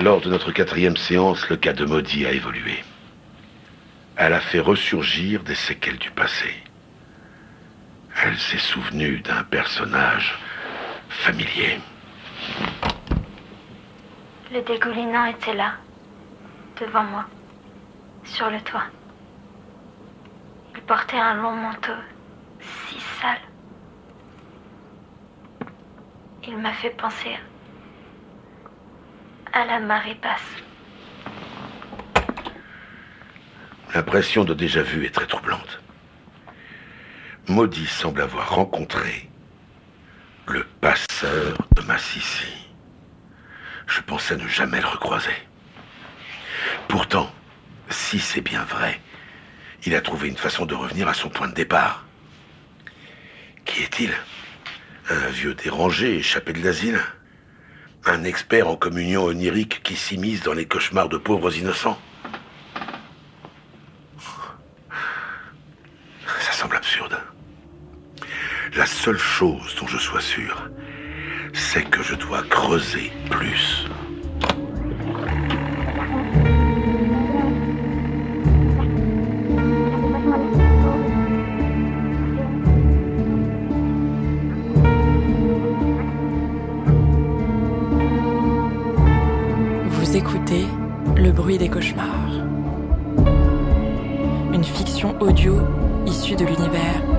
Lors de notre quatrième séance, le cas de Maudit a évolué. Elle a fait ressurgir des séquelles du passé. Elle s'est souvenue d'un personnage familier. Le dégoulinant était là, devant moi, sur le toit. Il portait un long manteau, si sale. Il m'a fait penser à la marée basse. L'impression de déjà-vu est très troublante. Maudit semble avoir rencontré le passeur de Massissi. Je pensais ne jamais le recroiser. Pourtant, si c'est bien vrai, il a trouvé une façon de revenir à son point de départ. Qui est-il? Un vieux dérangé échappé de l'asile? Un expert en communion onirique qui s'immisce dans les cauchemars de pauvres innocents Ça semble absurde. La seule chose dont je sois sûr, c'est que je dois creuser plus. Écoutez Le bruit des cauchemars. Une fiction audio issue de l'univers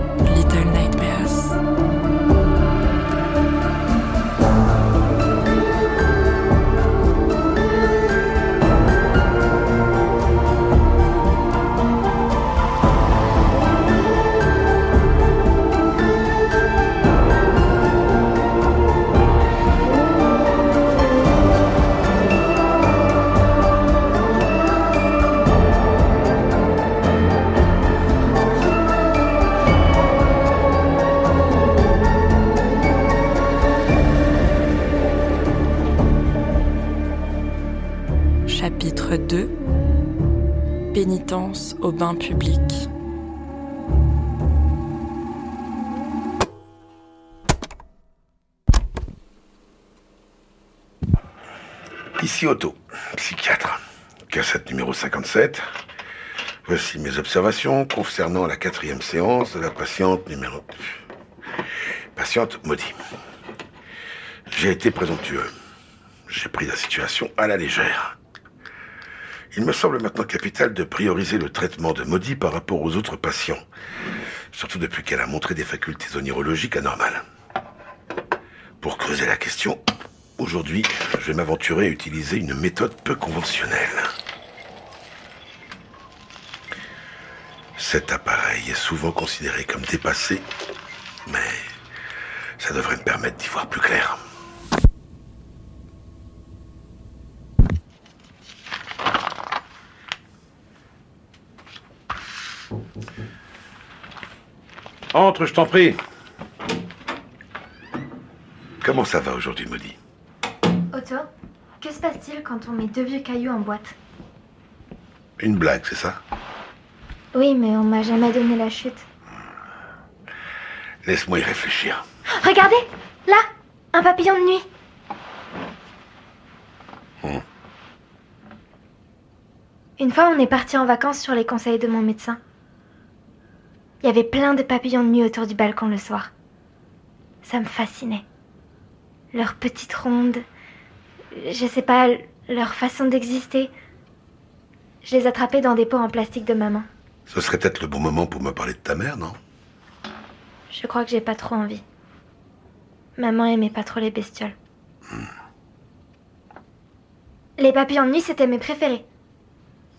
Chapitre 2 Pénitence au bain public. Ici Otto, psychiatre. Cassette numéro 57. Voici mes observations concernant la quatrième séance de la patiente numéro... Patiente maudit. J'ai été présomptueux. J'ai pris la situation à la légère. Il me semble maintenant capital de prioriser le traitement de maudit par rapport aux autres patients. Surtout depuis qu'elle a montré des facultés onirologiques anormales. Pour creuser la question, aujourd'hui, je vais m'aventurer à utiliser une méthode peu conventionnelle. Cet appareil est souvent considéré comme dépassé, mais ça devrait me permettre d'y voir plus clair. Entre, je t'en prie. Comment ça va aujourd'hui, Maudit Otto, que se passe-t-il quand on met deux vieux cailloux en boîte Une blague, c'est ça Oui, mais on m'a jamais donné la chute. Laisse-moi y réfléchir. Regardez Là Un papillon de nuit Hmm. Une fois, on est parti en vacances sur les conseils de mon médecin. Il y avait plein de papillons de nuit autour du balcon le soir. Ça me fascinait. Leurs petites rondes, je sais pas, leur façon d'exister. Je les attrapais dans des pots en plastique de maman. Ce serait peut-être le bon moment pour me parler de ta mère, non? Je crois que j'ai pas trop envie. Maman aimait pas trop les bestioles. Les papillons de nuit, c'était mes préférés.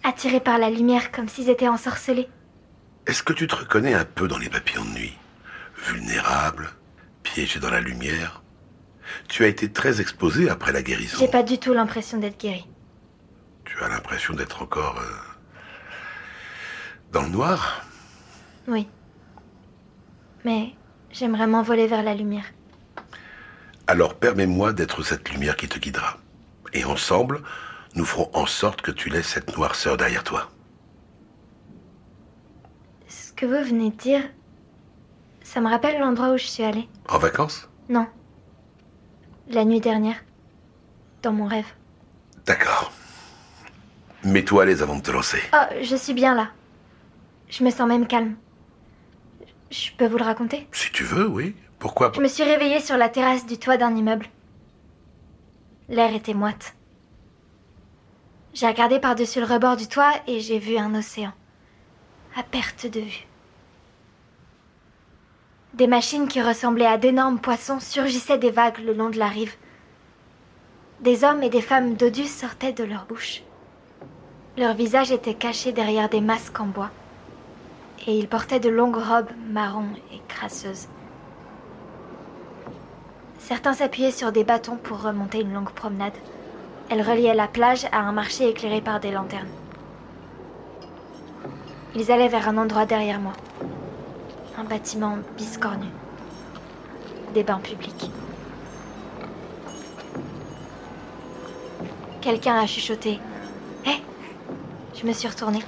Attirés par la lumière comme s'ils étaient ensorcelés. Est-ce que tu te reconnais un peu dans les papillons de nuit? Vulnérable, piégé dans la lumière? Tu as été très exposé après la guérison. J'ai pas du tout l'impression d'être guérie. Tu as l'impression d'être encore euh, dans le noir? Oui. Mais j'aimerais m'envoler vers la lumière. Alors permets-moi d'être cette lumière qui te guidera. Et ensemble, nous ferons en sorte que tu laisses cette noirceur derrière toi. Ce que vous venez de dire, ça me rappelle l'endroit où je suis allée. En vacances? Non. La nuit dernière. Dans mon rêve. D'accord. Mets-toi à l'aise avant de te lancer. Oh, je suis bien là. Je me sens même calme. Je peux vous le raconter? Si tu veux, oui. Pourquoi Je me suis réveillée sur la terrasse du toit d'un immeuble. L'air était moite. J'ai regardé par-dessus le rebord du toit et j'ai vu un océan. À perte de vue. Des machines qui ressemblaient à d'énormes poissons surgissaient des vagues le long de la rive. Des hommes et des femmes dodus sortaient de leur bouche. Leurs visages étaient cachés derrière des masques en bois. Et ils portaient de longues robes marron et crasseuses. Certains s'appuyaient sur des bâtons pour remonter une longue promenade. Elle reliait la plage à un marché éclairé par des lanternes. Ils allaient vers un endroit derrière moi. Un bâtiment biscornu. Des bains publics. Quelqu'un a chuchoté. Hé Je me suis retournée.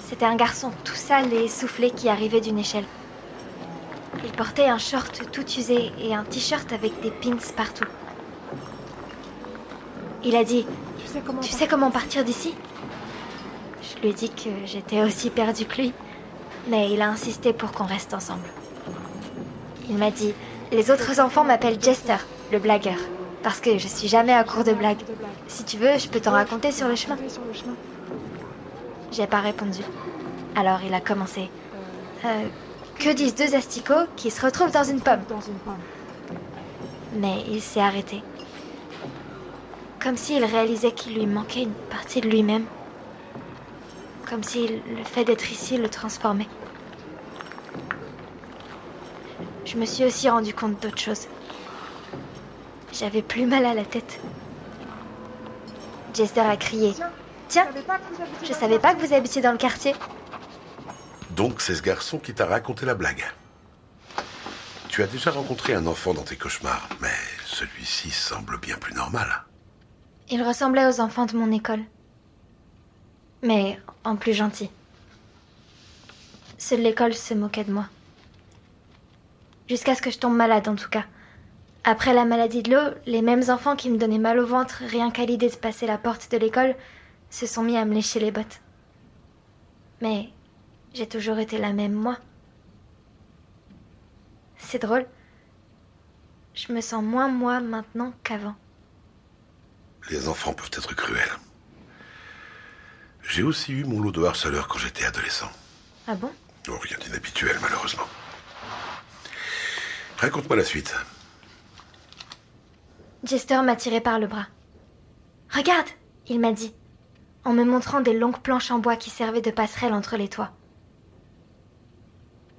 C'était un garçon tout sale et essoufflé qui arrivait d'une échelle. Il portait un short tout usé et un t-shirt avec des pins partout. Il a dit Tu sais comment Tu sais comment partir d'ici? Je lui ai dit que j'étais aussi perdue que lui, mais il a insisté pour qu'on reste ensemble. Il m'a dit Les autres enfants m'appellent Jester, le blagueur, parce que je suis jamais à court de blagues. Si tu veux, je peux t'en raconter sur le chemin. J'ai pas répondu. Alors il a commencé. Euh, que disent deux asticots qui se retrouvent Dans une pomme. Mais il s'est arrêté. Comme s'il réalisait qu'il lui manquait une partie de lui-même. Comme si le fait d'être ici le transformait. Je me suis aussi rendu compte d'autre chose. J'avais plus mal à la tête. Jester a crié. Tiens, Tiens, je savais pas que vous habitiez je dans savais le pas que vous habitiez dans le quartier. Donc c'est ce garçon qui t'a raconté la blague. Tu as déjà rencontré un enfant dans tes cauchemars, mais celui-ci semble bien plus normal. Il ressemblait aux enfants de mon école. Mais en plus gentil. Ceux de l'école se moquaient de moi. Jusqu'à ce que je tombe malade en tout cas. Après la maladie de l'eau, les mêmes enfants qui me donnaient mal au ventre rien qu'à l'idée de passer la porte de l'école se sont mis à me lécher les bottes. Mais j'ai toujours été la même moi. C'est drôle. Je me sens moins moi maintenant qu'avant. Les enfants peuvent être cruels. J'ai aussi eu mon lot de harceleurs quand j'étais adolescent. Ah bon? Oh, rien d'inhabituel, malheureusement. Raconte-moi la suite. Jester m'a tiré par le bras. Regarde, il m'a dit, en me montrant des longues planches en bois qui servaient de passerelle entre les toits.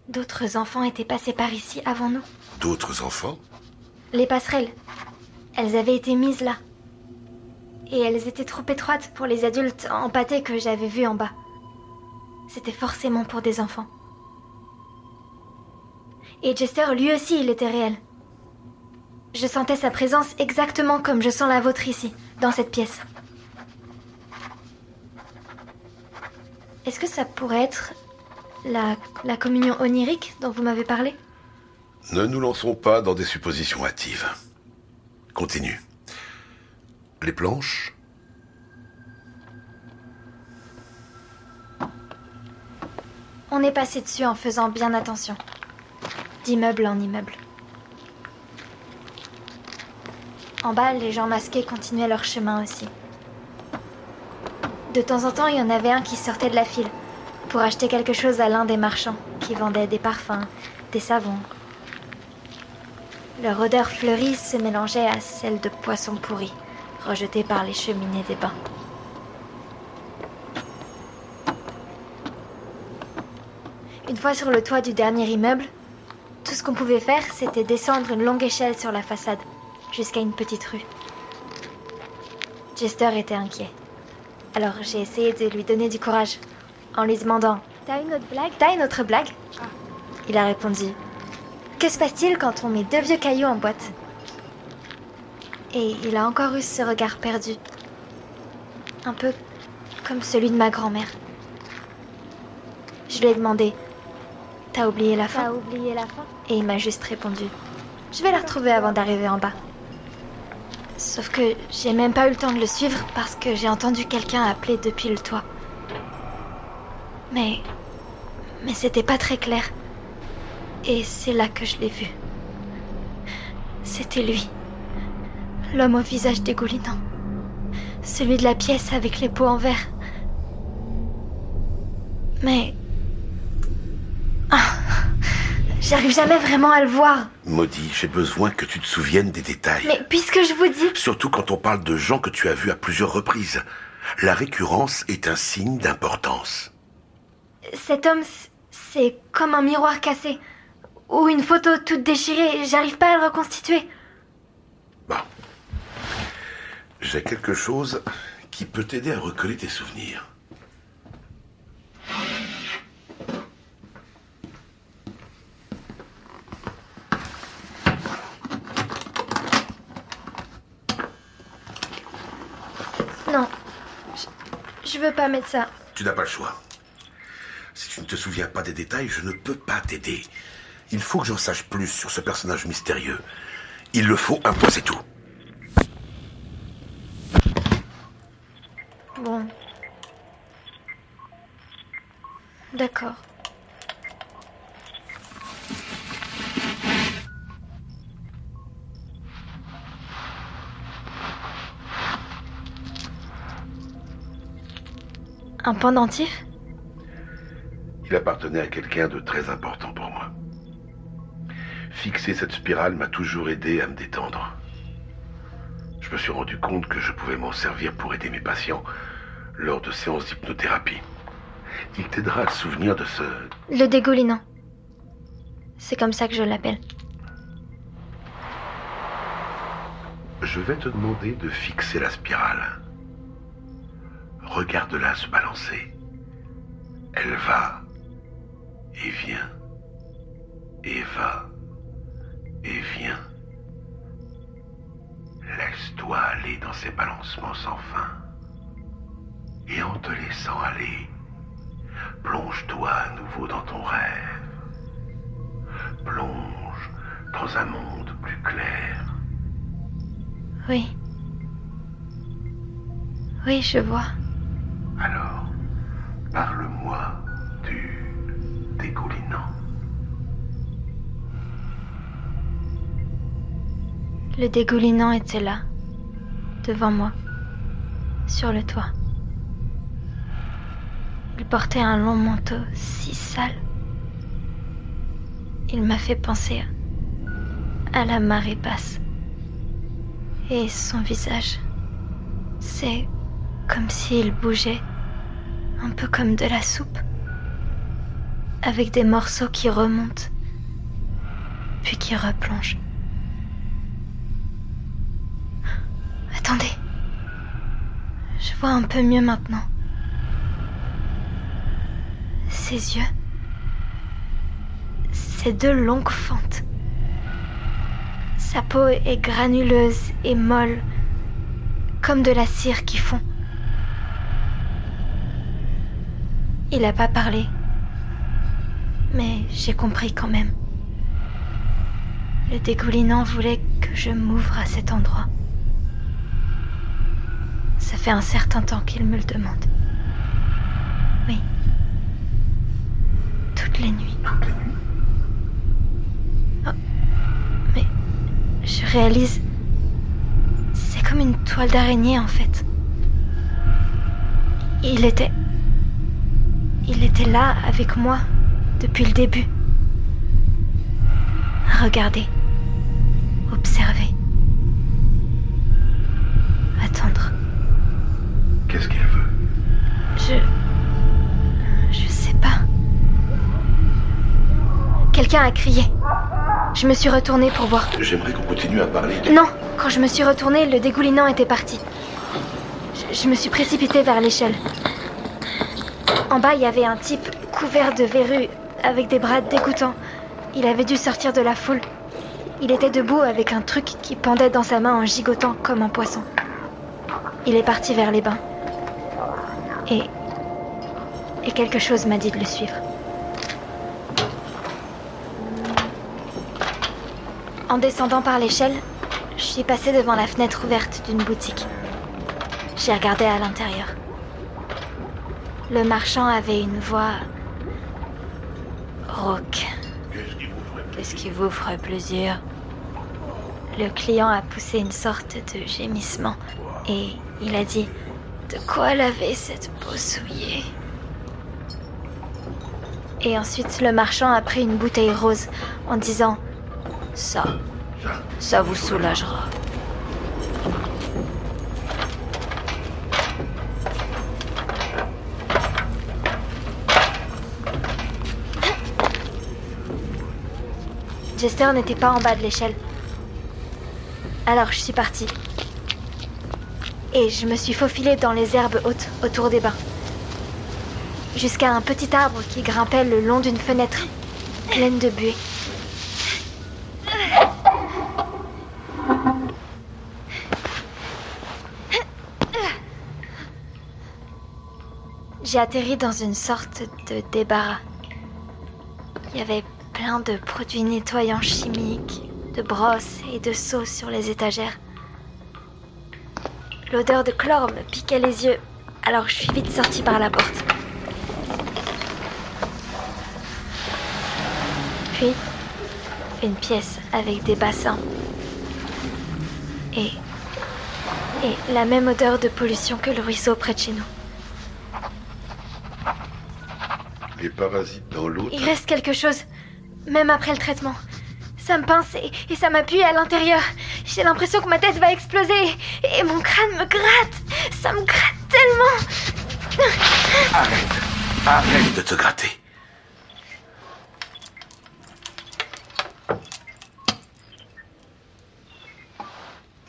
D'autres enfants étaient passés par ici avant nous. D'autres enfants? Les passerelles, elles avaient été mises là. Et elles étaient trop étroites pour les adultes empâtés que j'avais vus en bas. C'était forcément pour des enfants. Et Jester, lui aussi, il était réel. Je sentais sa présence exactement comme je sens la vôtre ici, dans cette pièce. Est-ce que ça pourrait être la, la communion onirique dont vous m'avez parlé? Ne nous lançons pas dans des suppositions hâtives. Continue. Les planches On est passé dessus en faisant bien attention. D'immeuble en immeuble. En bas, les gens masqués continuaient leur chemin aussi. De temps en temps, il y en avait un qui sortait de la file pour acheter quelque chose à l'un des marchands qui vendait des parfums, des savons. Leur odeur fleurie se mélangeait à celle de poissons pourris, rejetés par les cheminées des bains. Une fois sur le toit du dernier immeuble, tout ce qu'on pouvait faire, c'était descendre une longue échelle sur la façade, jusqu'à une petite rue. Jester était inquiet. Alors j'ai essayé de lui donner du courage, en lui demandant T'as une autre blague? T'as une autre blague? Il a répondu Que se passe-t-il quand on met deux vieux cailloux en boîte? Et il a encore eu ce regard perdu, un peu comme celui de ma grand-mère. Je lui ai demandé T'as oublié la fin? Oublié la fin? Et il m'a juste répondu Je vais la retrouver avant d'arriver en bas. Sauf que j'ai même pas eu le temps de le suivre parce que j'ai entendu quelqu'un appeler depuis le toit. Mais. Mais c'était pas très clair. Et c'est là que je l'ai vu. C'était lui. L'homme au visage dégoulinant. Celui de la pièce avec les peaux en verre. Mais. Ah, J'arrive jamais vraiment à le voir. Maudit, j'ai besoin que tu te souviennes des détails. Mais puisque je vous dis. Surtout quand on parle de gens que tu as vus à plusieurs reprises. La récurrence est un signe d'importance. Cet homme, c'est comme un miroir cassé. Ou une photo toute déchirée. J'arrive pas à le reconstituer. Bon. J'ai quelque chose qui peut t'aider à recoller tes souvenirs. Non. Je, je veux pas mettre ça. Tu n'as pas le choix. Si tu ne te souviens pas des détails, je ne peux pas t'aider. Il faut que j'en sache plus sur ce personnage mystérieux. Il le faut, un point c'est tout. Bon. D'accord. Un pendentif Il appartenait à quelqu'un de très important pour moi. Fixer cette spirale m'a toujours aidé à me détendre. Je me suis rendu compte que je pouvais m'en servir pour aider mes patients lors de séances d'hypnothérapie. Il t'aidera à te souvenir de ce... Le dégoulinant. C'est comme ça que je l'appelle. Je vais te demander de fixer la spirale. Regarde-la se balancer. Elle va et vient et va et vient. Laisse-toi aller dans ces balancements sans fin. Et en te laissant aller, plonge-toi à nouveau dans ton rêve. Plonge dans un monde plus clair. Oui. Oui, je vois. Alors, parle-moi du dégoulinant. Le dégoulinant était là, devant moi, sur le toit. Il portait un long manteau si sale. Il m'a fait penser à la marée basse. Et son visage, c'est comme s'il bougeait, un peu comme de la soupe, avec des morceaux qui remontent, puis qui replongent. Attendez. Je vois un peu mieux maintenant. Ses yeux. Ses deux longues fentes. Sa peau est granuleuse et molle, comme de la cire qui fond. Il n'a pas parlé, mais j'ai compris quand même. Le dégoulinant voulait que je m'ouvre à cet endroit. Ça fait un certain temps qu'il me le demande. Oui. Nuits. Oh. Mais je réalise... C'est comme une toile d'araignée en fait. Il était... Il était là avec moi depuis le début. Regardez. Observer. Quelqu'un a crié. Je me suis retournée pour voir. J'aimerais qu'on continue à parler. de- Non, quand je me suis retournée, le dégoulinant était parti. Je, je me suis précipitée vers l'échelle. En bas, il y avait un type couvert de verrues, avec des bras dégoûtants. Il avait dû sortir de la foule. Il était debout avec un truc qui pendait dans sa main en gigotant comme un poisson. Il est parti vers les bains. Et. Et quelque chose m'a dit de le suivre. En descendant par l'échelle, je suis passée devant la fenêtre ouverte d'une boutique. J'ai regardé à l'intérieur. Le marchand avait une voix rauque. Qu'est-ce qui vous ferait plaisir Le client a poussé une sorte de gémissement et il a dit De quoi laver cette peau souillée? Et ensuite, le marchand a pris une bouteille rose en disant Ça, ça vous soulagera. Jester n'était pas en bas de l'échelle. Alors je suis partie. Et je me suis faufilée dans les herbes hautes autour des bains. Jusqu'à un petit arbre qui grimpait le long d'une fenêtre pleine de buée. J'ai atterri dans une sorte de débarras. Il y avait plein de produits nettoyants chimiques, de brosses et de seaux sur les étagères. L'odeur de chlore me piquait les yeux, alors je suis vite sortie par la porte. Puis, une pièce avec des bassins. Et. et la même odeur de pollution que le ruisseau près de chez nous. Dans. Il reste quelque chose, même après le traitement. Ça me pince et, et ça m'appuie à l'intérieur. J'ai l'impression que ma tête va exploser et mon crâne me gratte. Ça me gratte tellement. Arrête Arrête de te gratter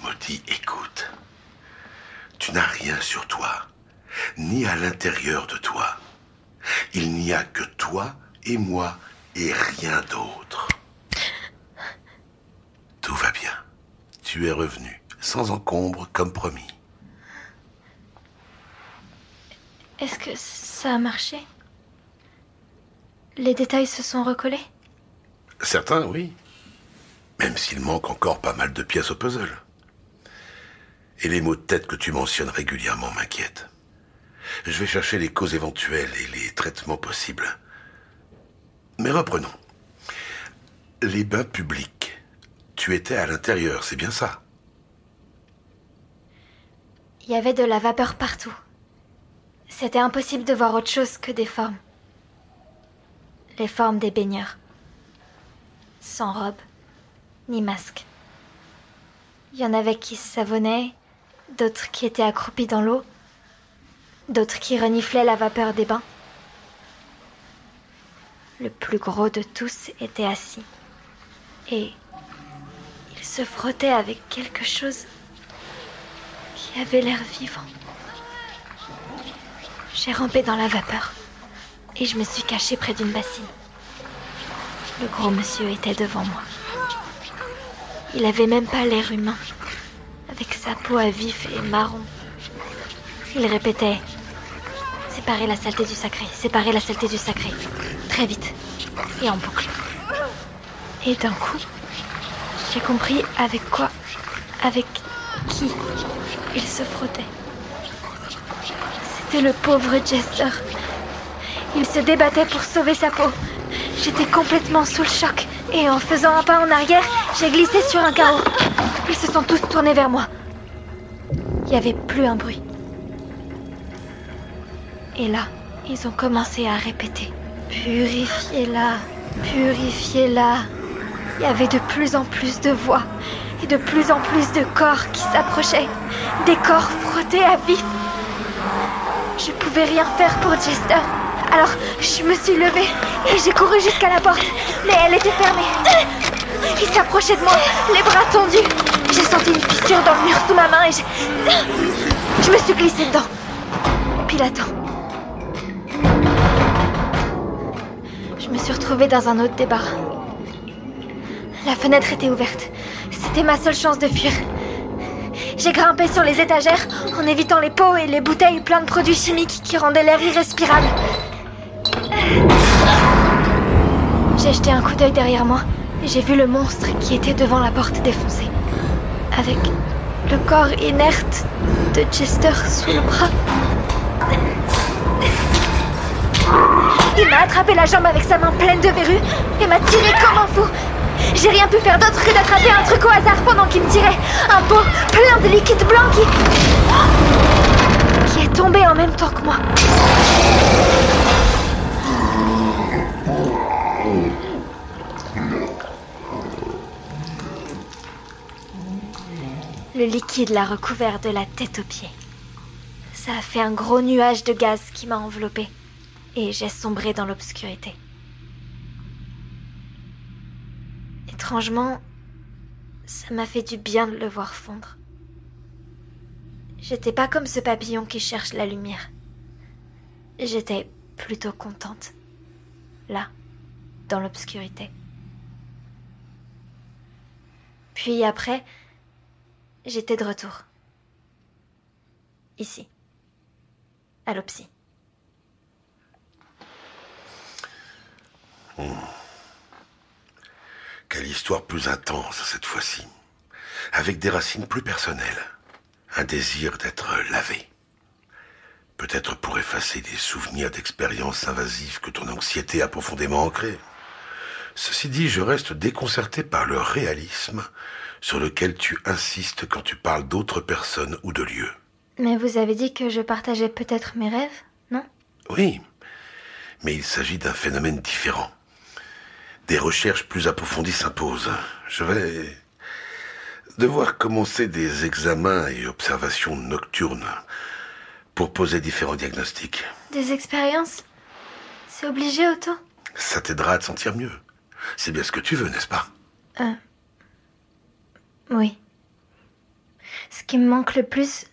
Maudit, écoute. Tu n'as rien sur toi, ni à l'intérieur de toi. Il n'y a que toi et moi et rien d'autre. Tout va bien. Tu es revenu, sans encombre, comme promis. Est-ce que ça a marché? Les détails se sont recollés? Certains, oui. Même s'il manque encore pas mal de pièces au puzzle. Et les maux de tête que tu mentionnes régulièrement m'inquiètent. Je vais chercher les causes éventuelles et les traitements possibles. Mais reprenons. Les bains publics. Tu étais à l'intérieur, c'est bien ça? Il y avait de la vapeur partout. C'était impossible de voir autre chose que des formes. Les formes des baigneurs. Sans robe, ni masque. Il y en avait qui se savonnaient, d'autres qui étaient accroupis dans l'eau, d'autres qui reniflaient la vapeur des bains. Le plus gros de tous était assis. Et il se frottait avec quelque chose qui avait l'air vivant. J'ai rampé dans la vapeur et je me suis cachée près d'une bassine. Le gros monsieur était devant moi. Il avait même pas l'air humain, avec sa peau à vif et marron. Il répétait Séparer la saleté du sacré, séparer la saleté du sacré. Très vite. Et en boucle. Et d'un coup, j'ai compris avec quoi, avec qui il se frottait. C'était le pauvre Jester. Il se débattait pour sauver sa peau. J'étais complètement sous le choc. Et en faisant un pas en arrière, j'ai glissé sur un carreau. Ils se sont tous tournés vers moi. Il n'y avait plus un bruit. Et là, ils ont commencé à répéter. Purifiez-la, purifiez-la. Il y avait de plus en plus de voix et de plus en plus de corps qui s'approchaient. Des corps frottés à vif. Je pouvais rien faire pour Jester. Alors, je me suis levée et j'ai couru jusqu'à la porte. Mais elle était fermée. Il s'approchait de moi, les bras tendus. J'ai senti une fissure dans le mur sous ma main et j'ai... Je me suis glissée dedans. Puis attends. Je me suis retrouvée dans un autre débarras. La fenêtre était ouverte. C'était ma seule chance de fuir. J'ai grimpé sur les étagères en évitant les pots et les bouteilles pleines de produits chimiques qui rendaient l'air irrespirable. J'ai jeté un coup d'œil derrière moi et j'ai vu le monstre qui était devant la porte défoncée. avec le corps inerte de Chester sous le bras. Il m'a attrapé la jambe avec sa main pleine de verrues et m'a tiré comme un fou. J'ai rien pu faire d'autre que d'attraper un truc au hasard pendant qu'il me tirait. Un pot plein de liquide blanc qui. qui est tombé en même temps que moi. Le liquide l'a recouvert de la tête aux pieds. Ça a fait un gros nuage de gaz qui m'a enveloppé et j'ai sombré dans l'obscurité. Étrangement, ça m'a fait du bien de le voir fondre. J'étais pas comme ce papillon qui cherche la lumière. J'étais plutôt contente. Là, dans l'obscurité. Puis après, j'étais de retour. Ici. À Quelle histoire plus intense cette fois-ci. Avec des racines plus personnelles. Un désir d'être lavé. Peut-être pour effacer des souvenirs d'expériences invasives que ton anxiété a profondément ancrées. Ceci dit, je reste déconcerté par le réalisme sur lequel tu insistes quand tu parles d'autres personnes ou de lieux. Mais vous avez dit que je partageais peut-être mes rêves, non? Oui, mais il s'agit d'un phénomène différent. Des recherches plus approfondies s'imposent. Je vais devoir commencer des examens et observations nocturnes pour poser différents diagnostics. Des expériences? C'est obligé, Otto? Ça t'aidera à te sentir mieux. C'est bien ce que tu veux, n'est-ce pas? Euh. Oui. Ce qui me manque le plus,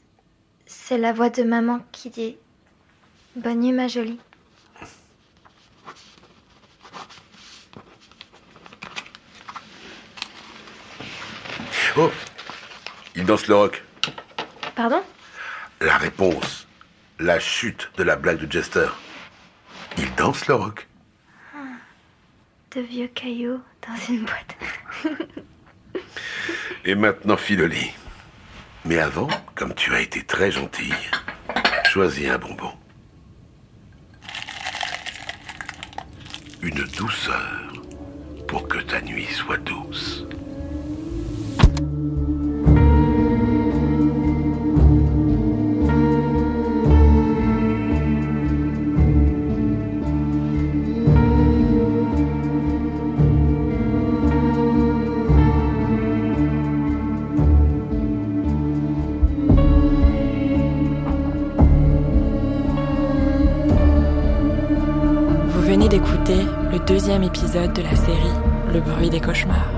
c'est la voix de maman qui dit Bonne nuit, ma jolie. Oh Il danse le rock. Pardon? La réponse. La chute de la blague de Jester. Il danse le rock. De vieux cailloux dans une boîte. Et maintenant, file au lit. Mais avant, comme tu as été très gentille, choisis un bonbon. Une douceur pour que ta nuit soit douce. Épisode de la série Le bruit des cauchemars.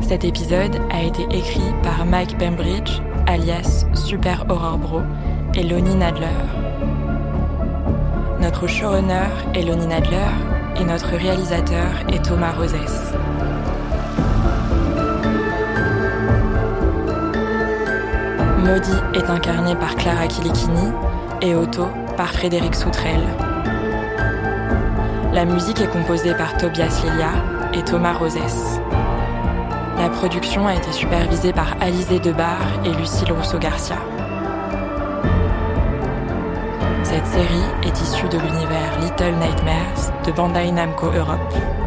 Cet épisode a été écrit par Mike Bembridge, alias Super Horror Bro, et Lonnie Nadler. Notre showrunner est Lonnie Nadler et notre réalisateur est Thomas Rosès. Maudit est incarné par Clara Kilikini et Otto par Frédéric Soutrel. La musique est composée par Tobias Lilia et Thomas Rosès. La production a été supervisée par Alizé Debar et Lucille Rousseau-Garcia. Cette série est issue de l'univers Little Nightmares de Bandai Namco Europe.